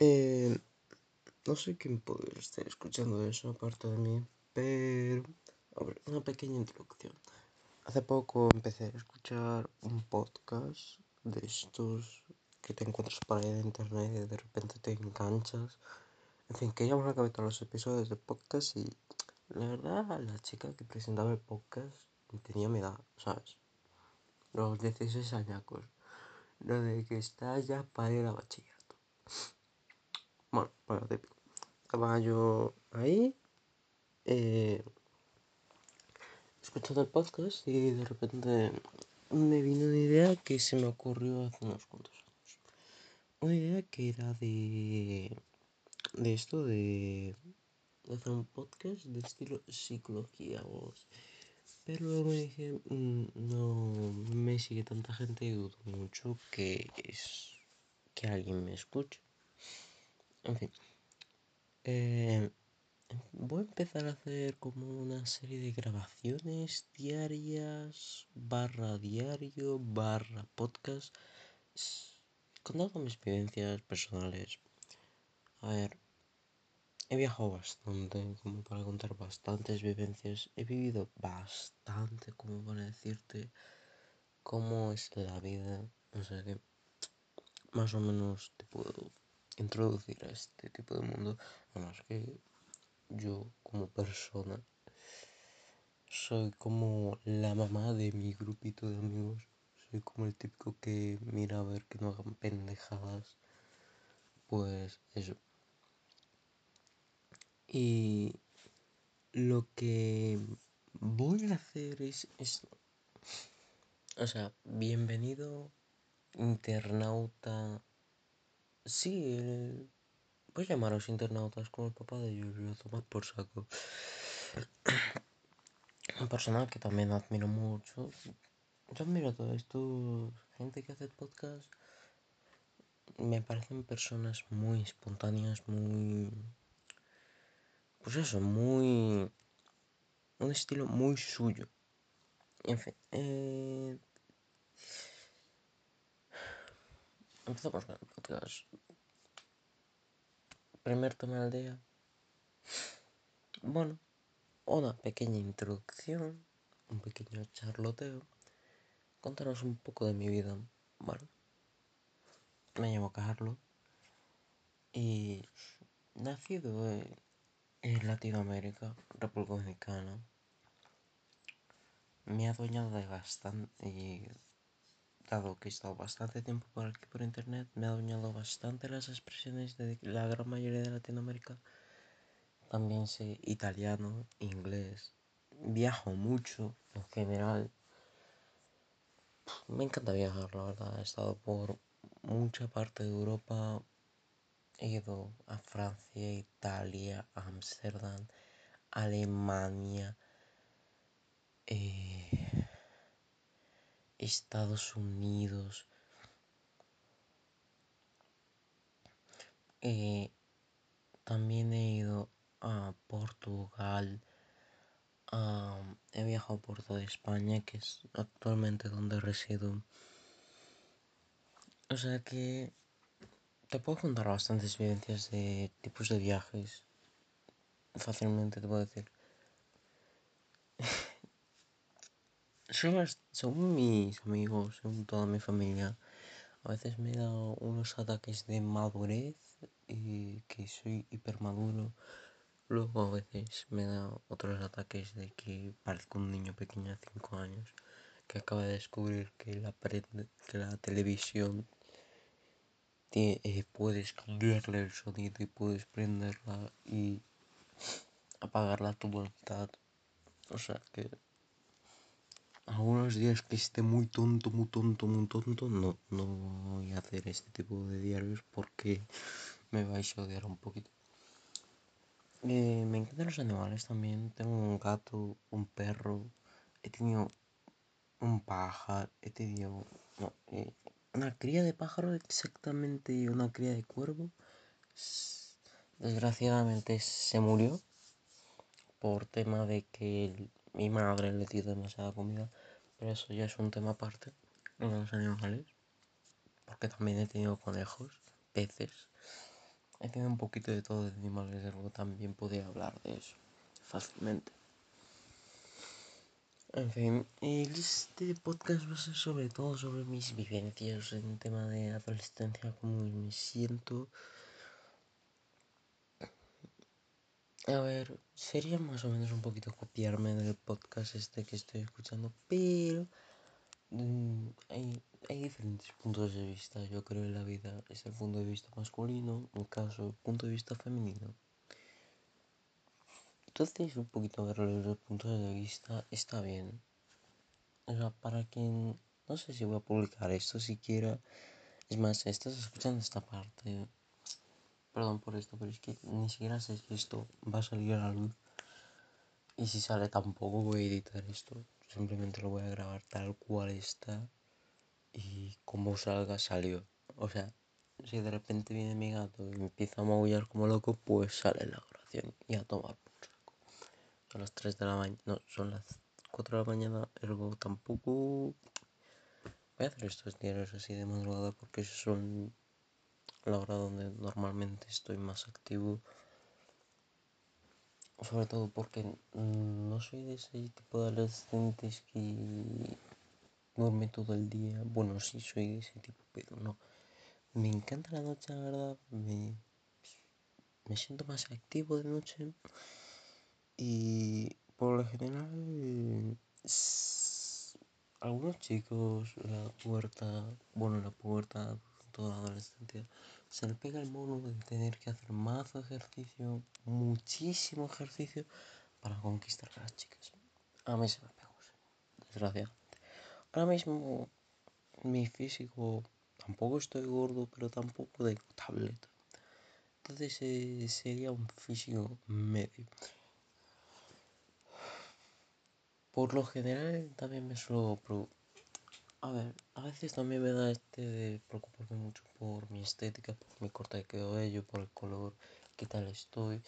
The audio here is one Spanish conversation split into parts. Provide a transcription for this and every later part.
Eh, no sé quién puede estar escuchando eso aparte de mí, pero una pequeña introducción. Hace poco empecé a escuchar un podcast de estos que te encuentras por ahí en internet y de repente te enganchas. En fin, que ya hemos acabado todos los episodios de podcast y la verdad la chica que presentaba el podcast tenía mi edad, ¿sabes? Los 16 añacos. Lo de que estás ya para ir a bachillerato. Bueno, bueno, típico. Yo ahí, eh, escuchando el podcast y de repente me vino una idea que se me ocurrió hace unos cuantos años. Una idea que era de, de esto, de, de hacer un podcast de estilo psicología o pero luego me dije, mm, no me sigue tanta gente y dudo mucho que es que alguien me escuche. En fin. Eh, voy a empezar a hacer como una serie de grabaciones diarias, barra diario, barra podcast, contando mis vivencias personales. A ver, he viajado bastante, como para contar bastantes vivencias. He vivido bastante, como para decirte cómo es la vida. O sea que más o menos te puedo introducir a este tipo de mundo. Además que yo como persona soy como la mamá de mi grupito de amigos. Soy como el típico que mira a ver que no hagan pendejadas. Pues eso. Y lo que voy a hacer es, es o sea, bienvenido internauta. Sí, el, llamaros internautas como el papá de Yurio, tomar por saco. Un personal que también admiro mucho. Yo admiro todo esto, gente que hace podcast. Me parecen personas muy espontáneas, muy pues eso, muy... un estilo muy suyo. En fin, eh... empezamos con el podcast. Primer tema del día. Bueno, una pequeña introducción, un pequeño charloteo. Contaros un poco de mi vida. Bueno, me llamo Carlos y nacido en Latinoamérica, República Dominicana, me ha adueñado de bastante, dado que he estado bastante tiempo por aquí por internet, me ha adueñado bastante las expresiones de la gran mayoría de Latinoamérica. También sé italiano, inglés, viajo mucho en general. Me encanta viajar, la verdad. He estado por mucha parte de Europa, He ido a Francia, Italia, Ámsterdam, Alemania, eh, Estados Unidos. Eh, también he ido a Portugal. he viajado por toda España, que es actualmente donde resido. O sea que te puedo contar bastantes vivencias de tipos de viajes. Fácilmente te puedo decir. Según mis amigos, según toda mi familia, a veces me dado unos ataques de madurez y que soy hipermaduro. Luego a veces me da otros ataques de que parezco un niño pequeño de 5 años que acaba de descubrir que la, que la televisión eh, puedes cambiarle el sonido y puedes prenderla y apagarla a tu voluntad. O sea que algunos días que esté muy tonto, muy tonto, muy tonto, no, no voy a hacer este tipo de diarios porque me vais a odiar un poquito. Eh, me encantan los animales también. Tengo un gato, un perro. He tenido un pájaro. He tenido. No, eh, una cría de pájaro exactamente una cría de cuervo. Desgraciadamente se murió por tema de que mi madre le dio demasiada comida. Pero eso ya es un tema aparte de los animales. Porque también he tenido conejos, peces. he un poquito de todo de animales, algo también podría hablar de eso fácilmente. En fin, este podcast va a ser sobre todo sobre mis vivencias en tema de adolescencia, cómo me siento. A ver, sería más o menos un poquito copiarme del podcast este que estoy escuchando, pero mm, hay, hay, diferentes puntos de vista. Yo creo en la vida es el punto de vista masculino, en caso, el punto de vista femenino. Entonces, un poquito desde los puntos de vista está bien. O sea, para quien. No sé si voy a publicar esto siquiera. Es más, estás escuchando esta parte. Perdón por esto, pero es que ni siquiera sé si esto va a salir a la luz. Y si sale tampoco voy a editar esto. Simplemente lo voy a grabar tal cual está. Y como salga, salió. O sea, si de repente viene mi gato y empieza a maullar como loco, pues sale la grabación y a tomar son las 3 de la mañana, no, son las 4 de la mañana, ergo tampoco voy a hacer estos diarios así de madrugada porque son la hora donde normalmente estoy más activo. Sobre todo porque no soy de ese tipo de adolescentes que duerme todo el día. Bueno, sí soy de ese tipo, pero no. Me encanta la noche, la verdad. Me, me siento más activo de noche. Y por lo general, algunos chicos, la puerta, bueno, la puerta, toda la adolescencia, se le pega el mono de tener que hacer más ejercicio, muchísimo ejercicio, para conquistar a las chicas. A mí se me pegó, desgraciadamente. Ahora mismo, mi físico, tampoco estoy gordo, pero tampoco de tableta. Entonces eh, sería un físico medio. Por lo general también me suelo... A ver, a veces también me da este de preocuparme mucho por mi estética, por mi corte de cabello, por el color, qué tal estoy.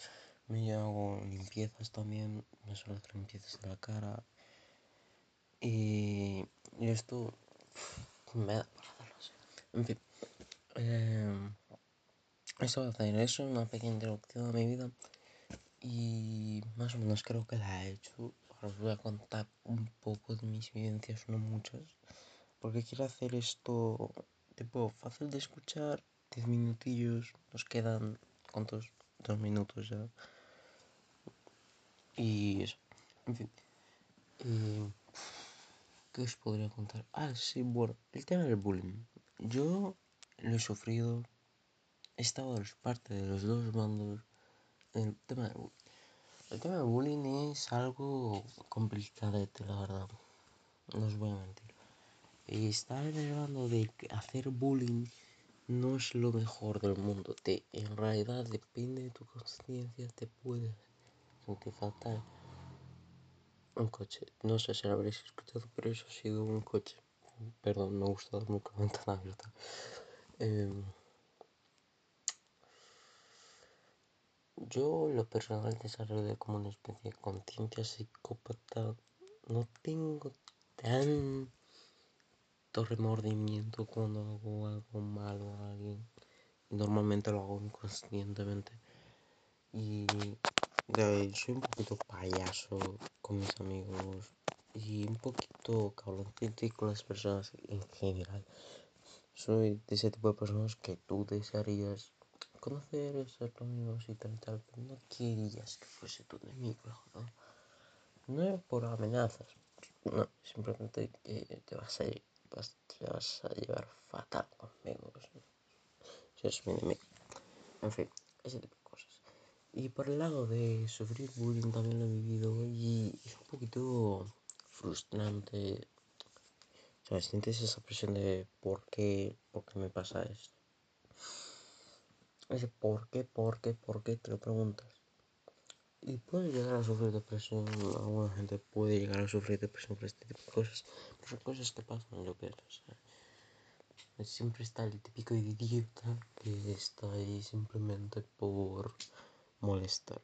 Me hago limpiezas también, me suelo hacer limpiezas en la cara. Y, esto me da para hacerlo En fin, eh, va a hacer eso, una pequeña introducción a mi vida. Y más o menos creo que la he hecho os voy a contar un poco de mis vivencias, no muchas, porque quiero hacer esto tipo fácil de escuchar, 10 minutillos, nos quedan, ¿cuántos? Dos minutos ya. Y eso, en fin. ¿Qué os podría contar? Ah, sí, bueno, el tema del bullying. Yo lo he sufrido, he estado de parte de los dos bandos el tema del bullying. El tema del bullying es algo complicado, la verdad. No os voy a mentir. Estar en el bando de hacer bullying no es lo mejor del mundo. Te, en realidad depende de tu conciencia, te puede sentir fatal. Un coche, no sé si lo habréis escuchado, pero eso ha sido un coche. Perdón, me gusta darme con la ventana abierta. Eh, Yo lo personal desarrollo como una especie de conciencia psicópata. No tengo remordimiento cuando hago algo malo a alguien. Normalmente lo hago inconscientemente. Y soy un poquito payaso con mis amigos y un poquito cabroncito con las personas en general. Soy de ese tipo de personas que tú desearías conocer, ser tu amigo y tal, tal, pero no querías que fuese tu enemigo, ¿no? No por amenazas, no, simplemente que te vas a, te vas a llevar fatal conmigo, si eres mi. En fin, ese tipo de cosas. Y por el lado de sufrir bullying también lo he vivido y es un poquito frustrante. Sientes esa presión de por qué, por qué me pasa esto ese por qué, por qué, por qué te lo preguntas. Y puedes llegar a sufrir depresión, alguna gente puede llegar a sufrir depresión por este tipo de cosas, pero cosas que pasan, yo creo. siempre está el típico idiota que está ahí simplemente por molestar.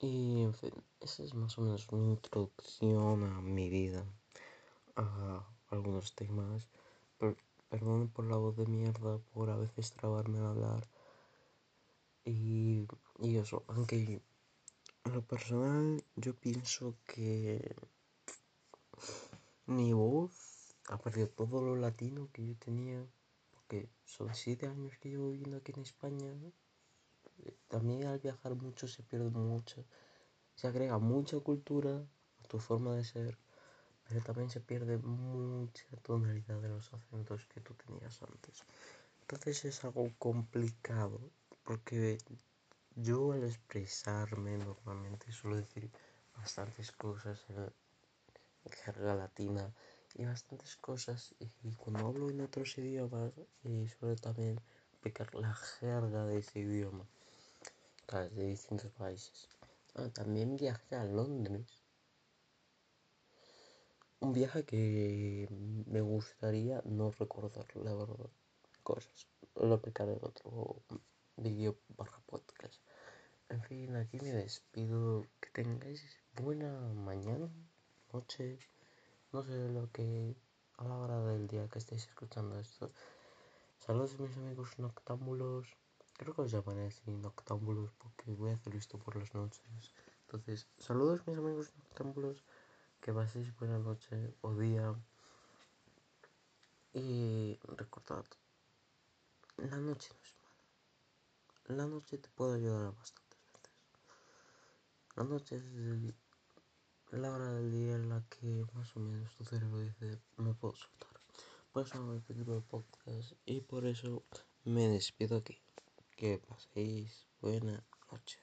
Y en fin, esa es más o menos una introducción a mi vida, a algunos temas. Perdón por la voz de mierda, por a veces trabarme al hablar. Y, y eso, aunque en lo personal yo pienso que mi voz ha perdido todo lo latino que yo tenía, porque son siete años que llevo viviendo aquí en España. También al viajar mucho se pierde mucho, se agrega mucha cultura a tu forma de ser, pero también se pierde mucha tonalidad de los acentos que tú tenías antes. Entonces es algo complicado, porque yo al expresarme normalmente suelo decir bastantes cosas en, jerga latina y bastantes cosas y cuando hablo en otros idiomas y suelo también aplicar la jerga de ese idioma, de distintos países. Ah, también viajé a Londres. Un viaje que me gustaría no recordar, la verdad. Cosas. Lo aplicaré en otro vídeo barra podcast. En fin, aquí me despido. Que tengáis buena mañana, noche, no sé lo que a la hora del día que estéis escuchando esto. Saludos mis amigos noctámbulos. Creo que os llamaré así noctámbulos porque voy a hacer esto por las noches. Entonces, saludos mis amigos noctámbulos. Que paséis buena noche o día. Y recordad, la noche no es. La noche te puede ayudar bastantes veces. La noche es la hora del día en la que más o menos tu cerebro dice, me puedo soltar. Por eso hago este tipo de podcast y por eso me despido aquí. Que paséis buena noche.